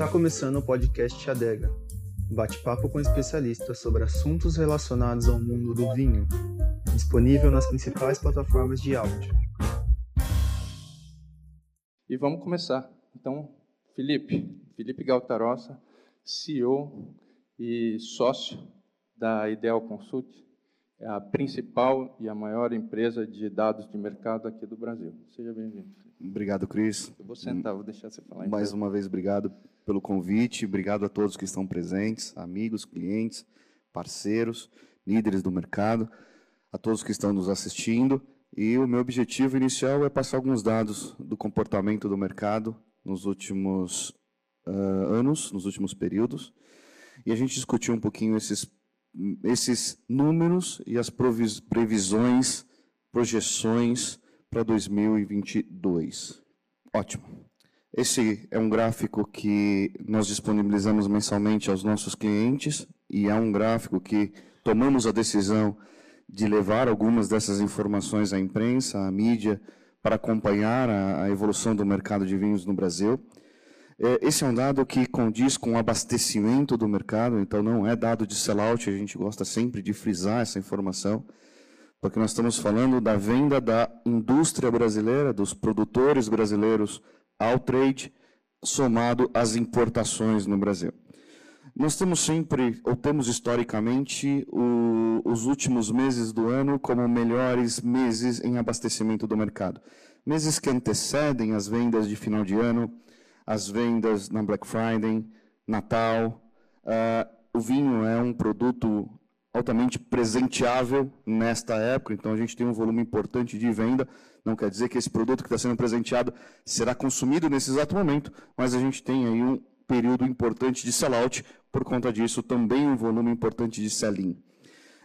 Está começando o podcast Adega, bate-papo com especialistas sobre assuntos relacionados ao mundo do vinho, disponível nas principais plataformas de áudio. E vamos começar. Então, Felipe, Felipe Galtarossa, CEO e sócio da Ideal Consult, é a principal e a maior empresa de dados de mercado aqui do Brasil. Seja bem-vindo. Obrigado, Cris. Eu vou sentar, vou deixar você falar. Mais uma vez, obrigado pelo convite, obrigado a todos que estão presentes, amigos, clientes, parceiros, líderes do mercado, a todos que estão nos assistindo. E o meu objetivo inicial é passar alguns dados do comportamento do mercado nos últimos uh, anos, nos últimos períodos, e a gente discutir um pouquinho esses, esses números e as previsões, projeções para 2022. Ótimo. Esse é um gráfico que nós disponibilizamos mensalmente aos nossos clientes e é um gráfico que tomamos a decisão de levar algumas dessas informações à imprensa, à mídia, para acompanhar a, evolução do mercado de vinhos no Brasil. É, esse é um dado que condiz com o abastecimento do mercado, então não é dado de sellout, a gente gosta sempre de frisar essa informação, porque nós estamos falando da venda da indústria brasileira, dos produtores brasileiros ao trade somado às importações no Brasil. Nós temos sempre, ou temos historicamente, o, os últimos meses do ano como melhores meses em abastecimento do mercado. Meses que antecedem as vendas de final de ano, as vendas na Black Friday, Natal. Uh, o vinho é um produto altamente presenteável nesta época, então a gente tem um volume importante de venda. Não quer dizer que esse produto que está sendo presenteado será consumido nesse exato momento, mas a gente tem aí um período importante de sellout, por conta disso também um volume importante de sell-in.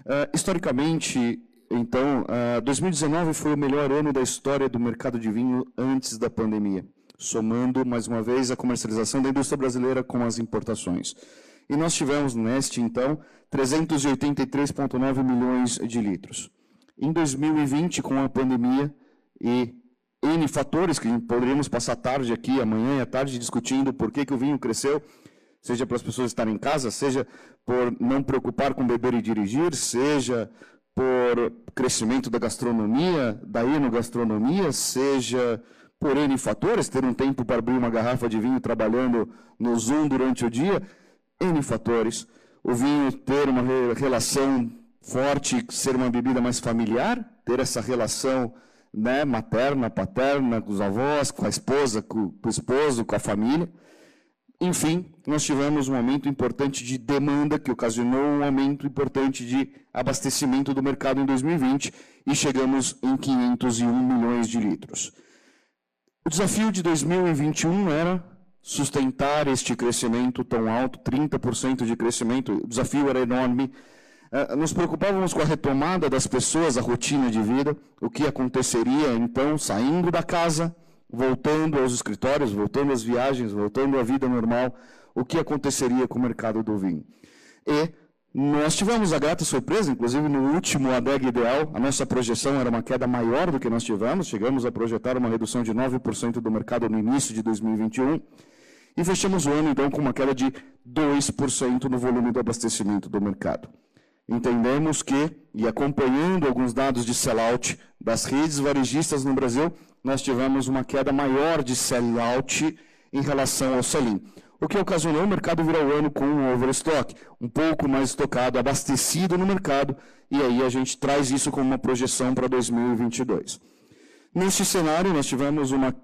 Uh, historicamente, então, uh, 2019 foi o melhor ano da história do mercado de vinho antes da pandemia, somando mais uma vez a comercialização da indústria brasileira com as importações. E nós tivemos neste, então, 383,9 milhões de litros. Em 2020, com a pandemia e N fatores que poderíamos passar tarde aqui, amanhã e à tarde, discutindo por que, que o vinho cresceu, seja para as pessoas estarem em casa, seja por não preocupar com beber e dirigir, seja por crescimento da gastronomia, da enogastronomia, seja por N fatores, ter um tempo para abrir uma garrafa de vinho trabalhando no Zoom durante o dia, N fatores. O vinho ter uma relação forte, ser uma bebida mais familiar, ter essa relação né, materna, paterna, com os avós, com a esposa, com, com o esposo, com a família. Enfim, nós tivemos um aumento importante de demanda, que ocasionou um aumento importante de abastecimento do mercado em 2020 e chegamos em 501 milhões de litros. O desafio de 2021 era sustentar este crescimento tão alto, 30% de crescimento, o desafio era enorme. Eh, nos preocupávamos com a retomada das pessoas, a rotina de vida, o que aconteceria então saindo da casa, voltando aos escritórios, voltando às viagens, voltando à vida normal, o que aconteceria com o mercado do vinho. E nós tivemos a grata surpresa, inclusive no último ADEG Ideal, a nossa projeção era uma queda maior do que nós tivemos, chegamos a projetar uma redução de 9% do mercado no início de 2021, e fechamos o ano, então, com uma queda de 2% no volume do abastecimento do mercado. Entendemos que, e acompanhando alguns dados de sellout das redes varejistas no Brasil, nós tivemos uma queda maior de sellout em relação ao sell-in. O que ocasionou o mercado virar o ano com um overstock, um pouco mais estocado, abastecido no mercado, e aí a gente traz isso como uma projeção para 2022. Neste cenário, nós tivemos uma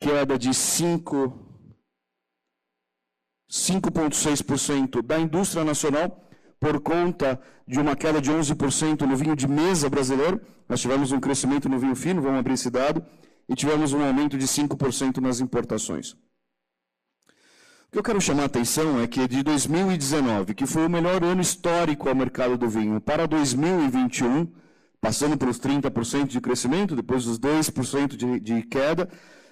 queda de 5 5,6% da indústria nacional, por conta de uma queda de 11% no vinho de mesa brasileiro. Nós tivemos um crescimento no vinho fino, vamos abrir esse dado, e tivemos um aumento de 5% nas importações. O que eu quero chamar a atenção é que de 2019, que foi o melhor ano histórico ao mercado do vinho, para 2021, passando pelos 30% de crescimento, depois dos 2% de, de queda,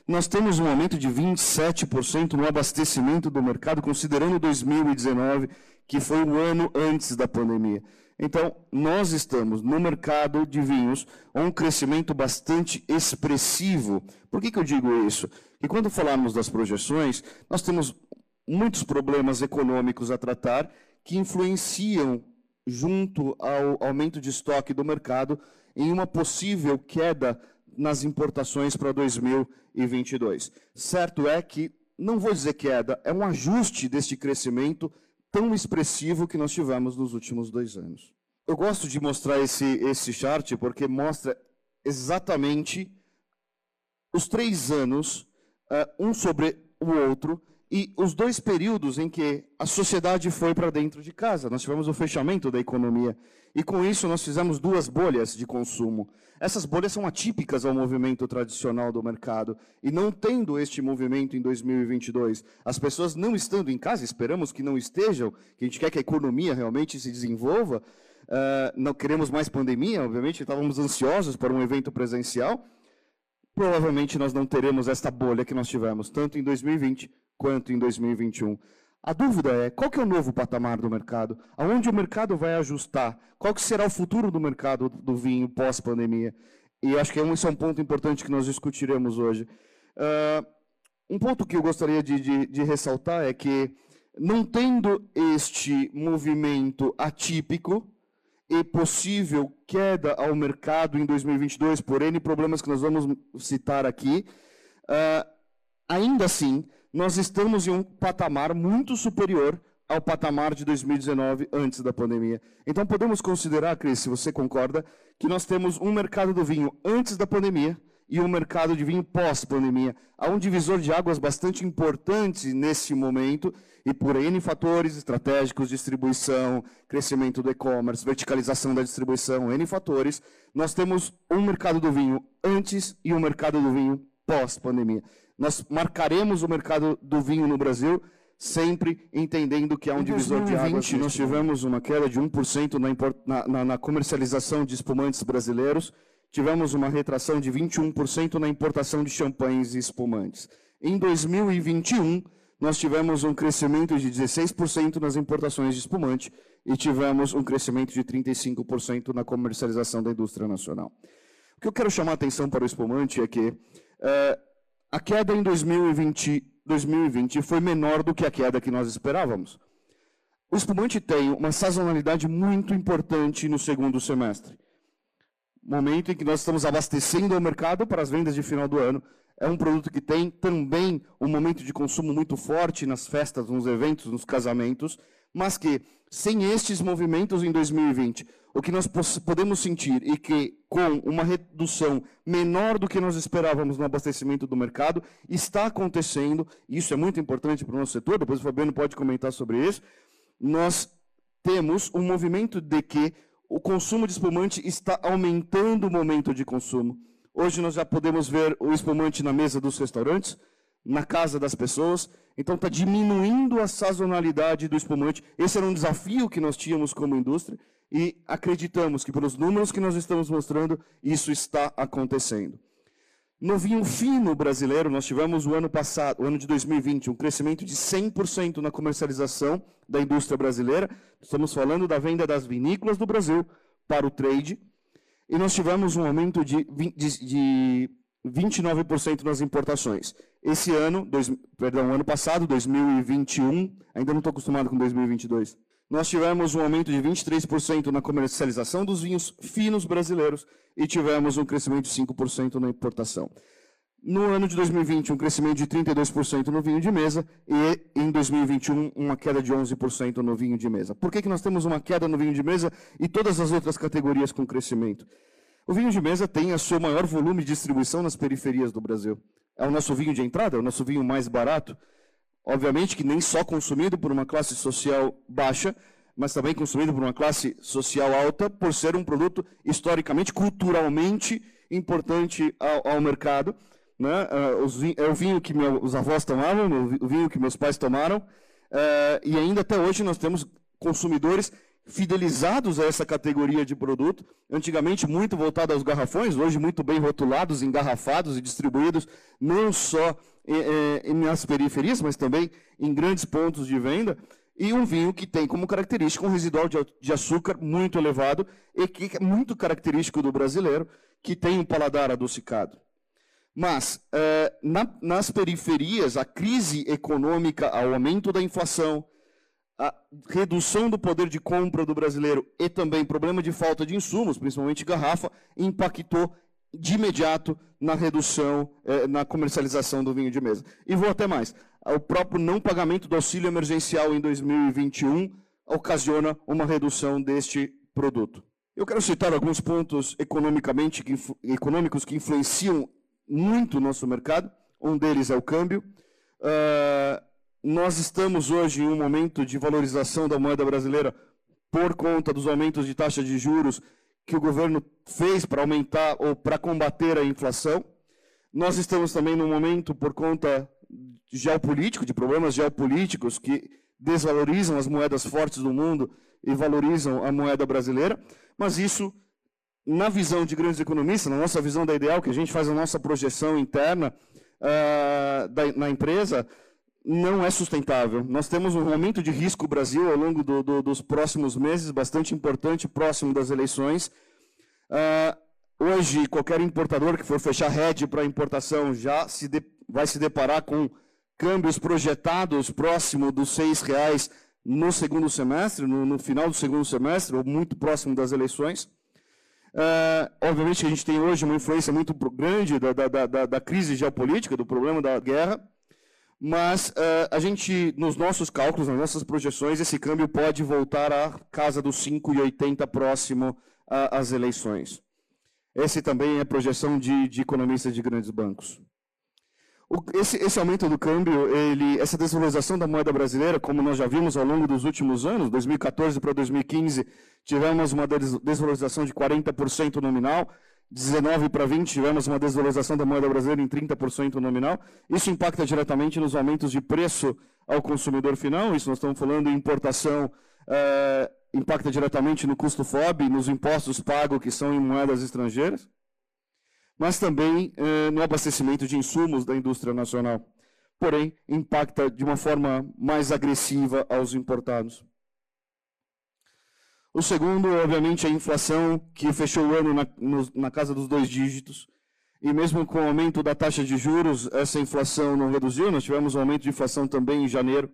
nós temos um aumento de 27% no abastecimento do mercado, considerando 2019, que foi o ano antes da pandemia. Então, nós estamos no mercado de vinhos um crescimento bastante expressivo. Por que, que eu digo isso? Porque quando falarmos das projeções, nós temos muitos problemas econômicos a tratar que influenciam, junto ao aumento de estoque do mercado, em uma possível queda nas importações para 2022. Certo é que, não vou dizer queda, é um ajuste deste crescimento tão expressivo que nós tivemos nos últimos dois anos. Eu gosto de mostrar esse, esse chart porque mostra exatamente os três anos, uh, um sobre o outro, e os dois períodos em que a sociedade foi para dentro de casa. Nós tivemos o fechamento da economia. E com isso nós fizemos duas bolhas de consumo. Essas bolhas são atípicas ao movimento tradicional do mercado. E não tendo este movimento em 2022, as pessoas não estando em casa, esperamos que não estejam, que a gente quer que a economia realmente se desenvolva, uh, não queremos mais pandemia, obviamente, estávamos ansiosos para um evento presencial. Provavelmente nós não teremos esta bolha que nós tivemos, tanto em 2020 quanto em 2021. A dúvida é, qual que é o novo patamar do mercado? Aonde o mercado vai ajustar? Qual que será o futuro do mercado do vinho pós-pandemia? E acho que esse é um ponto importante que nós discutiremos hoje. Uh, um ponto que eu gostaria de, de, de ressaltar é que, não tendo este movimento atípico, e possível queda ao mercado em 2022 por N problemas que nós vamos citar aqui, uh, ainda assim, nós estamos em um patamar muito superior ao patamar de 2019, antes da pandemia. Então, podemos considerar, Cris, se você concorda, que nós temos um mercado do vinho antes da pandemia e um mercado de vinho pós-pandemia. Há um divisor de águas bastante importante nesse momento, e por N fatores estratégicos, distribuição, crescimento do e-commerce, verticalização da distribuição, N fatores, nós temos um mercado do vinho antes e um mercado do vinho pós-pandemia. Nós marcaremos o mercado do vinho no Brasil sempre entendendo que há um divisor de águas. Nós tivemos uma queda de 1% na, na, na comercialização de espumantes brasileiros, tivemos uma retração de 21% na importação de champanhes e espumantes. Em 2021, nós tivemos um crescimento de 16% nas importações de espumante e tivemos um crescimento de 35% na comercialização da indústria nacional. O que eu quero chamar a atenção para o espumante é que é, a queda em 2020, 2020 foi menor do que a queda que nós esperávamos. O espumante tem uma sazonalidade muito importante no segundo semestre. Momento em que nós estamos abastecendo o mercado para as vendas de final do ano. É um produto que tem também um momento de consumo muito forte nas festas, nos eventos, nos casamentos, mas que, sem estes movimentos em 2020, o que nós podemos sentir e que, com uma redução menor do que nós esperávamos no abastecimento do mercado, está acontecendo, e isso é muito importante para o nosso setor, depois o Fabiano pode comentar sobre isso, nós temos um movimento de que o consumo de espumante está aumentando o momento de consumo. Hoje nós já podemos ver o espumante na mesa dos restaurantes, na casa das pessoas, então está diminuindo a sazonalidade do espumante. Esse era um desafio que nós tínhamos como indústria, e acreditamos que, pelos números que nós estamos mostrando, isso está acontecendo. No vinho fino brasileiro, nós tivemos o ano passado, o ano de 2020, um crescimento de 100% na comercialização da indústria brasileira. Estamos falando da venda das vinícolas do Brasil para o trade. E nós tivemos um aumento de, de, de 29% nas importações. Esse ano, dois, perdão, ano passado, 2021, ainda não estou acostumado com 2022 nós tivemos um aumento de 23% na comercialização dos vinhos finos brasileiros e tivemos um crescimento de 5% na importação. No ano de 2020, um crescimento de 32% no vinho de mesa e em 2021, uma queda de 11% no vinho de mesa. Por que, que nós temos uma queda no vinho de mesa e todas as outras categorias com crescimento? O vinho de mesa tem o seu maior volume de distribuição nas periferias do Brasil. É o nosso vinho de entrada, é o nosso vinho mais barato. Obviamente que nem só consumido por uma classe social baixa, mas também consumido por uma classe social alta, por ser um produto historicamente, culturalmente importante ao, ao mercado. Né? Uh, é o vinho que meus avós tomavam, o vinho que meus pais tomaram, uh, e ainda até hoje nós temos consumidores fidelizados a essa categoria de produto, antigamente muito voltado aos garrafões, hoje muito bem rotulados, engarrafados e distribuídos não só é, é, nas periferias, mas também em grandes pontos de venda. e um vinho que tem como característica um residual de açúcar muito elevado e que é muito característico do brasileiro, que tem um paladar adocicado. Mas, eh, na, nas periferias, a crise econômica, o aumento da inflação, a redução do poder de compra do brasileiro e também problema de falta de insumos, principalmente garrafa, impactou de imediato na redução, eh, na comercialização do vinho de mesa. E vou até mais. O próprio não pagamento do auxílio emergencial em 2021 ocasiona uma redução deste produto. Eu quero citar alguns pontos economicamente que, econômicos que influenciam muito o nosso mercado. Um deles é o câmbio. Uh, nós estamos hoje em um momento de valorização da moeda brasileira por conta dos aumentos de taxa de juros que o governo fez para aumentar ou para combater a inflação. Nós estamos também num momento, por conta geopolítico, de problemas geopolíticos que desvalorizam as moedas fortes do mundo e valorizam a moeda brasileira, mas isso, na visão de grandes economistas, na nossa visão da Ideal, que a gente faz a nossa projeção interna uh, da, na empresa, não é sustentável. Nós temos um aumento de risco Brasil ao longo do, do, dos próximos meses, bastante importante, próximo das eleições. Uh, hoje, qualquer importador que for fechar rede para importação já se de, vai se deparar com câmbios projetados próximo dos seis reais no segundo semestre, no, no, final do segundo semestre, ou muito próximo das eleições. Uh, obviamente a gente tem hoje uma influência muito grande da, da, da, da crise geopolítica, do problema da guerra, mas uh, a gente, nos nossos cálculos, nas nossas projeções, esse câmbio pode voltar à casa dos 5,80 próximo às eleições. Esse também é projeção de, de economistas de grandes bancos. O, esse, esse, aumento do câmbio, ele, essa desvalorização da moeda brasileira, como nós já vimos ao longo dos últimos anos, 2014 para 2015, tivemos uma desvalorização de 40% nominal, 19 para 20 tivemos uma desvalorização da moeda brasileira em 30% nominal. Isso impacta diretamente nos aumentos de preço ao consumidor final. Isso nós estamos falando em importação, é, impacta diretamente no custo FOB, nos impostos pagos que são em moedas estrangeiras, mas também é, no abastecimento de insumos da indústria nacional. Porém, impacta de uma forma mais agressiva aos importados. O segundo, obviamente, é a inflação, que fechou o ano na, no, na casa dos dois dígitos. E mesmo com o aumento da taxa de juros, essa inflação não reduziu. Nós tivemos um aumento de inflação também em janeiro.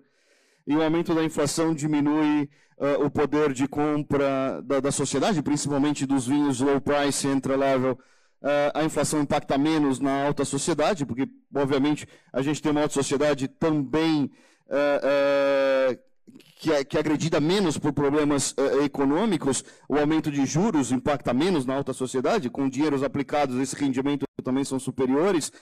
E o aumento da inflação diminui uh, o poder de compra da, da, sociedade, principalmente dos vinhos low price, entry level. Uh, a inflação impacta menos na alta sociedade, porque, obviamente, a gente tem uma alta sociedade também uh, que é, que é agredida menos por problemas uh, econômicos, o aumento de juros impacta menos na alta sociedade, com dinheiros aplicados, esse rendimento também são superiores.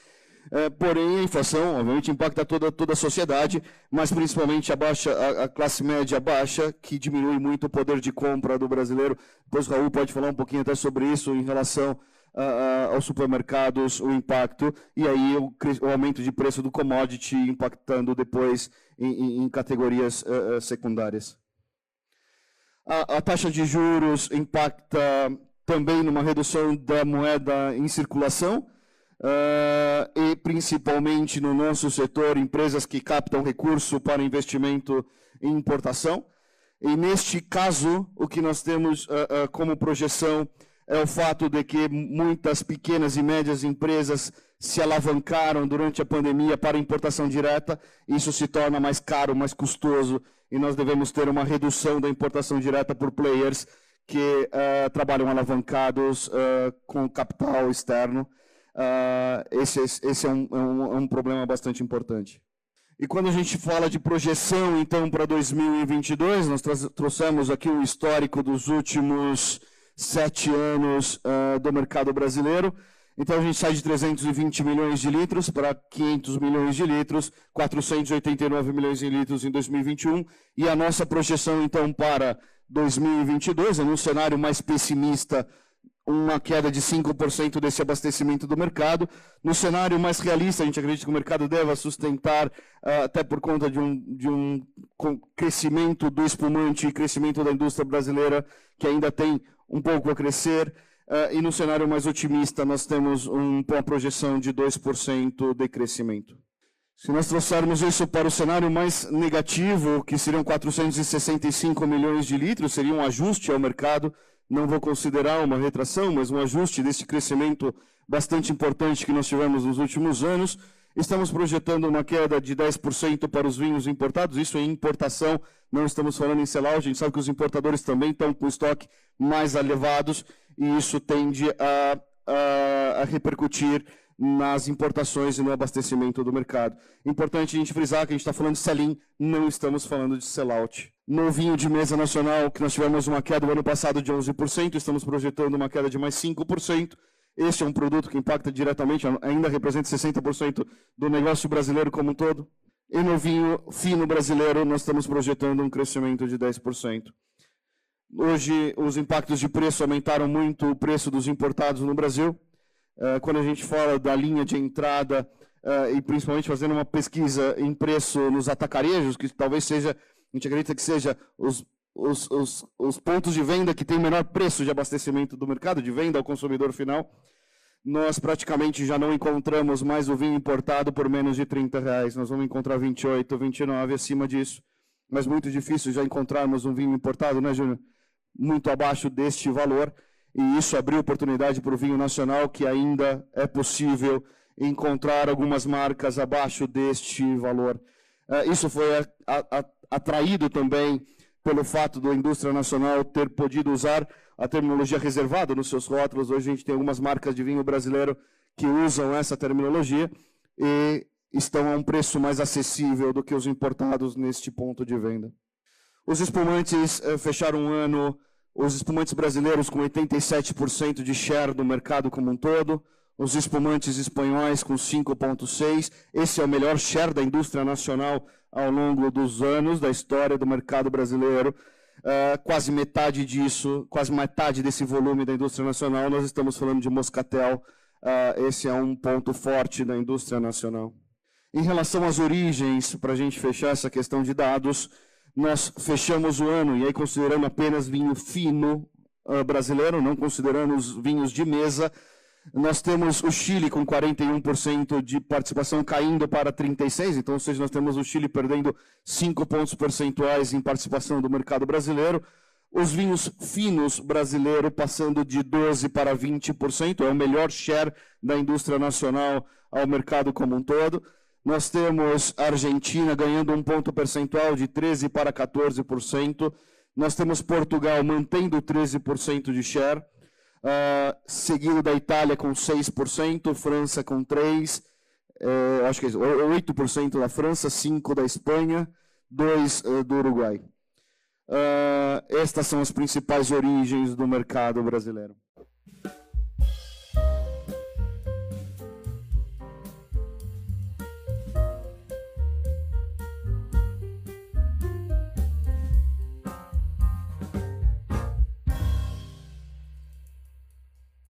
Uh, porém, a inflação, obviamente, impacta toda, toda a sociedade, mas principalmente a, baixa, a, a, classe média baixa, que diminui muito o poder de compra do brasileiro. Depois o Raul pode falar um pouquinho até sobre isso em relação uh, aos supermercados, o impacto, e aí o, o, aumento de preço do commodity impactando depois em, em categorias uh, secundárias. A, a, taxa de juros impacta também numa redução da moeda em circulação, uh, e principalmente no nosso setor, empresas que captam recurso para investimento em importação. E neste caso, o que nós temos uh, uh, como projeção é o fato de que muitas pequenas e médias empresas se alavancaram durante a pandemia para importação direta, isso se torna mais caro, mais custoso, e nós devemos ter uma redução da importação direta por players que uh, trabalham alavancados uh, com capital externo. Uh, esse, esse é, um, é, um, é um problema bastante importante. E quando a gente fala de projeção, então, para 2022, nós trouxemos aqui um histórico dos últimos sete anos uh, do mercado brasileiro. Então a gente sai de 320 milhões de litros para 500 milhões de litros, 489 milhões de litros em 2021 e a nossa projeção então para 2022 é num cenário mais pessimista, uma queda de 5% desse abastecimento do mercado. No cenário mais realista, a gente acredita que o mercado deva sustentar, uh, até por conta de um, de um crescimento do espumante e crescimento da indústria brasileira, que ainda tem um pouco a crescer. Uh, e no cenário mais otimista, nós temos um, uma projeção de 2% de crescimento. Se nós trouxermos isso para o cenário mais negativo, que seriam 465 milhões de litros, seria um ajuste ao mercado, não vou considerar uma retração, mas um ajuste desse crescimento bastante importante que nós tivemos nos últimos anos. Estamos projetando uma queda de 10% para os vinhos importados, isso em importação, não estamos falando em sellout, a gente sabe que os importadores também estão com estoque mais elevados e isso tende a, a, a repercutir nas importações e no abastecimento do mercado. Importante a gente frisar que a gente está falando de sell-in, não estamos falando de sellout. No vinho de mesa nacional, que nós tivemos uma queda no ano passado de 11%, estamos projetando uma queda de mais 5%. Este é um produto que impacta diretamente, ainda representa 60% do negócio brasileiro como um todo. E no vinho fino brasileiro, nós estamos projetando um crescimento de 10%. Hoje, os impactos de preço aumentaram muito o preço dos importados no Brasil. Eh, quando a gente fala da linha de entrada uh, e principalmente fazendo uma pesquisa em preço nos atacarejos, que talvez seja, a gente acredita que seja os, os, os, os pontos de venda que têm menor preço de abastecimento do mercado, de venda ao consumidor final, nós praticamente já não encontramos mais o vinho importado por menos de 30 reais. Nós vamos encontrar 28, 29 acima disso. Mas muito difícil já encontrarmos um vinho importado, né, Júnior? Muito abaixo deste valor e isso abriu oportunidade para o vinho nacional, que ainda é possível encontrar algumas marcas abaixo deste valor. É, isso foi atraído também pelo fato da indústria nacional ter podido usar a terminologia reservada nos seus rótulos. Hoje a gente tem algumas marcas de vinho brasileiro que usam essa terminologia e estão a um preço mais acessível do que os importados neste ponto de venda. Os espumantes eh, fecharam um ano os espumantes brasileiros com 87% de share do mercado como um todo, os espumantes espanhóis com 5,6%. Esse é o melhor share da indústria nacional ao longo dos anos da história do mercado brasileiro. Uh, quase metade disso, quase metade desse volume da indústria nacional, nós estamos falando de moscatel. Uh, esse é um ponto forte da indústria nacional. Em relação às origens, para a gente fechar essa questão de dados, nós fechamos o ano, e aí considerando apenas vinho fino uh, brasileiro, não considerando os vinhos de mesa, nós temos o Chile com 41% de participação caindo para 36%, então, ou seja, nós temos o Chile perdendo 5 pontos percentuais em participação do mercado brasileiro. Os vinhos finos brasileiro passando de 12% para 20%, é o melhor share da indústria nacional ao mercado como um todo. Nós temos a Argentina ganhando um ponto percentual de 13% para 14%. Nós temos Portugal mantendo 13% de share, uh, seguido da Itália com 6%, França com 3%, uh, acho que é 8% da França, 5% da Espanha, 2% uh, do Uruguai. Uh, estas são as principais origens do mercado brasileiro.